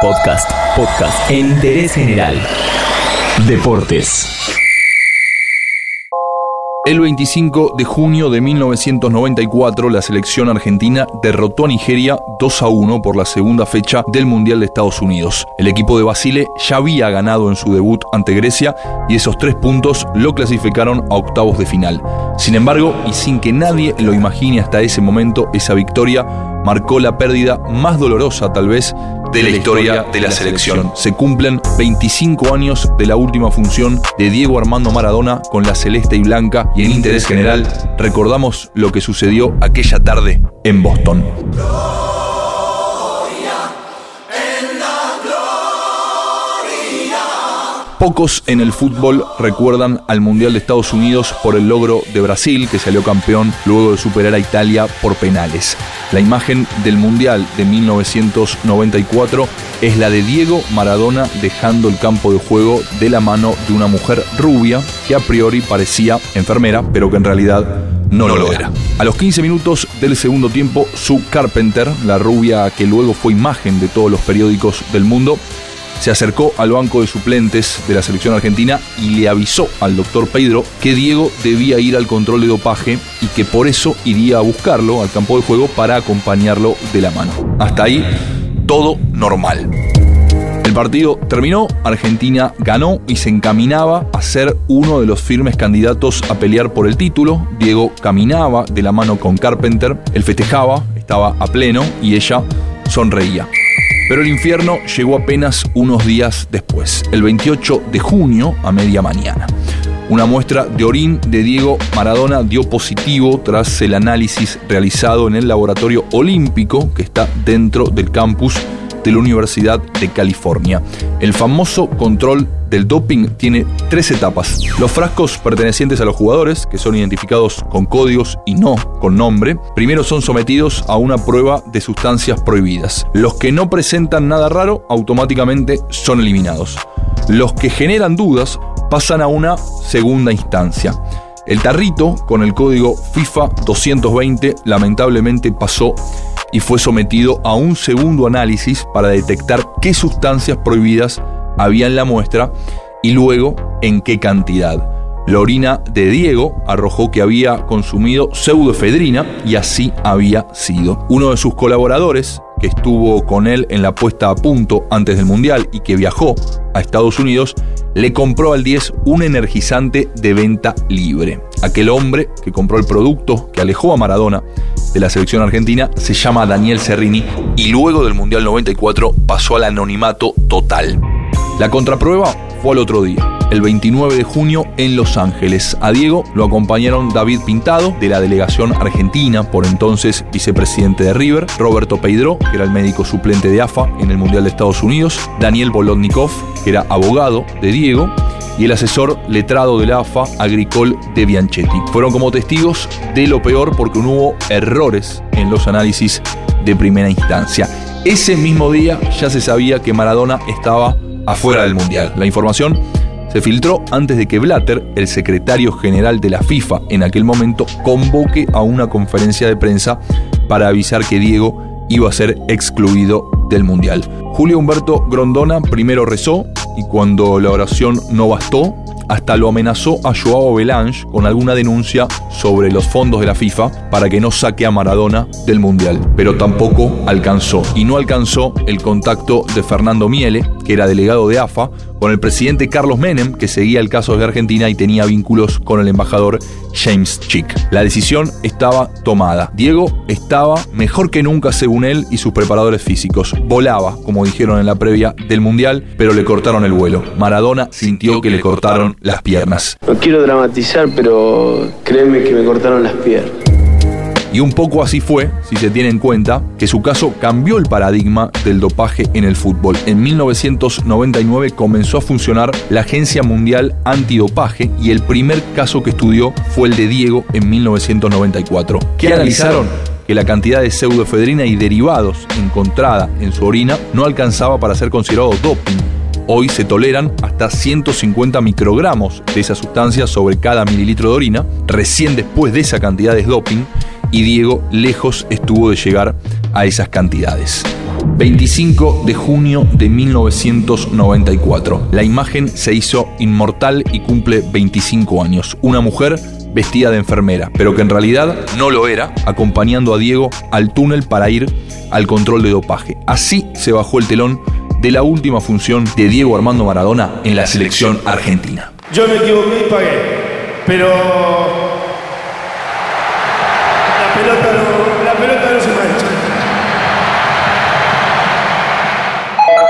Podcast, podcast en interés general. Deportes. El 25 de junio de 1994, la selección argentina derrotó a Nigeria 2 a 1 por la segunda fecha del Mundial de Estados Unidos. El equipo de Basile ya había ganado en su debut ante Grecia y esos tres puntos lo clasificaron a octavos de final. Sin embargo, y sin que nadie lo imagine hasta ese momento, esa victoria marcó la pérdida más dolorosa tal vez de la historia de la selección. Se cumplen 25 años de la última función de Diego Armando Maradona con la celeste y blanca y en interés general recordamos lo que sucedió aquella tarde en Boston. Pocos en el fútbol recuerdan al Mundial de Estados Unidos por el logro de Brasil, que salió campeón luego de superar a Italia por penales. La imagen del Mundial de 1994 es la de Diego Maradona dejando el campo de juego de la mano de una mujer rubia que a priori parecía enfermera, pero que en realidad no, lo era. A los 15 minutos del segundo tiempo, Sue Carpenter, la rubia que luego fue imagen de todos los periódicos del mundo, se acercó al banco de suplentes de la selección argentina y le avisó al doctor Pedro que Diego debía ir al control de dopaje y que por eso iría a buscarlo al campo de juego para acompañarlo de la mano. Hasta ahí, todo normal. El partido terminó, Argentina ganó y se encaminaba a ser uno de los firmes candidatos a pelear por el título. Diego caminaba de la mano con Carpenter, él festejaba, estaba a pleno y ella sonreía. Pero el infierno llegó apenas unos días después, el 28 de junio a media mañana. Una muestra de orín de Diego Maradona dio positivo tras el análisis realizado en el laboratorio olímpico que está dentro del campus de la Universidad de California. El famoso control del doping tiene tres etapas. Los frascos pertenecientes a los jugadores, que son identificados con códigos y no con nombre, primero son sometidos a una prueba de sustancias prohibidas. Los que no presentan nada raro automáticamente son eliminados. Los que generan dudas pasan a una segunda instancia. El tarrito, con el código FIFA 220, lamentablemente pasó y fue sometido a un segundo análisis para detectar qué sustancias prohibidas había en la muestra y luego en qué cantidad. La orina de Diego arrojó que había consumido pseudoefedrina y así había sido. Uno de sus colaboradores, que estuvo con él en la puesta a punto antes del Mundial y que viajó a Estados Unidos, le compró al 10 un energizante de venta libre. Aquel hombre que compró el producto que alejó a Maradona de la selección argentina se llama Daniel Serrini y luego del Mundial 94 pasó al anonimato total. La contraprueba fue al otro día, el 29 de junio en Los Ángeles. A Diego lo acompañaron David Pintado, de la delegación argentina, por entonces vicepresidente de River, Roberto Peidró, que era el médico suplente de AFA en el Mundial de Estados Unidos, Daniel Bolotnikov, que era abogado de Diego, y el asesor letrado de la AFA, Agricol de Bianchetti. Fueron como testigos de lo peor porque no hubo errores en los análisis de primera instancia. Ese mismo día ya se sabía que Maradona estaba afuera del Mundial. La información se filtró antes de que Blatter, el secretario general de la FIFA en aquel momento, convoque a una conferencia de prensa para avisar que Diego iba a ser excluido del Mundial. Julio Humberto Grondona primero rezó y cuando la oración no bastó, hasta lo amenazó a Joao Belange con alguna denuncia sobre los fondos de la FIFA para que no saque a Maradona del Mundial, pero tampoco alcanzó. Y no alcanzó el contacto de Fernando Miele, que era delegado de AFA, con el presidente Carlos Menem, que seguía el caso de Argentina y tenía vínculos con el embajador James Chick. La decisión estaba tomada. Diego estaba mejor que nunca según él y sus preparadores físicos. Volaba, como dijeron en la previa del Mundial, pero le cortaron el vuelo. Maradona sintió que le cortaron las piernas. No quiero dramatizar, pero créeme que me cortaron las piernas. Y un poco así fue, si se tiene en cuenta, que su caso cambió el paradigma del dopaje en el fútbol. En 1999 comenzó a funcionar la Agencia Mundial Antidopaje y el primer caso que estudió fue el de Diego en 1994. ¿Qué analizaron? que la cantidad de pseudoefedrina y derivados encontrada en su orina no alcanzaba para ser considerado doping. Hoy se toleran hasta 150 microgramos de esa sustancia sobre cada mililitro de orina. Recién después de esa cantidad de doping y Diego lejos estuvo de llegar a esas cantidades. 25 de junio de 1994. La imagen se hizo inmortal y cumple 25 años. Una mujer vestida de enfermera, pero que en realidad no lo era, acompañando a Diego al túnel para ir al control de dopaje. Así se bajó el telón de la última función de Diego Armando Maradona en la selección argentina. Yo me equivoqué y pagué, pero la pelota no, la pelota no se mancha.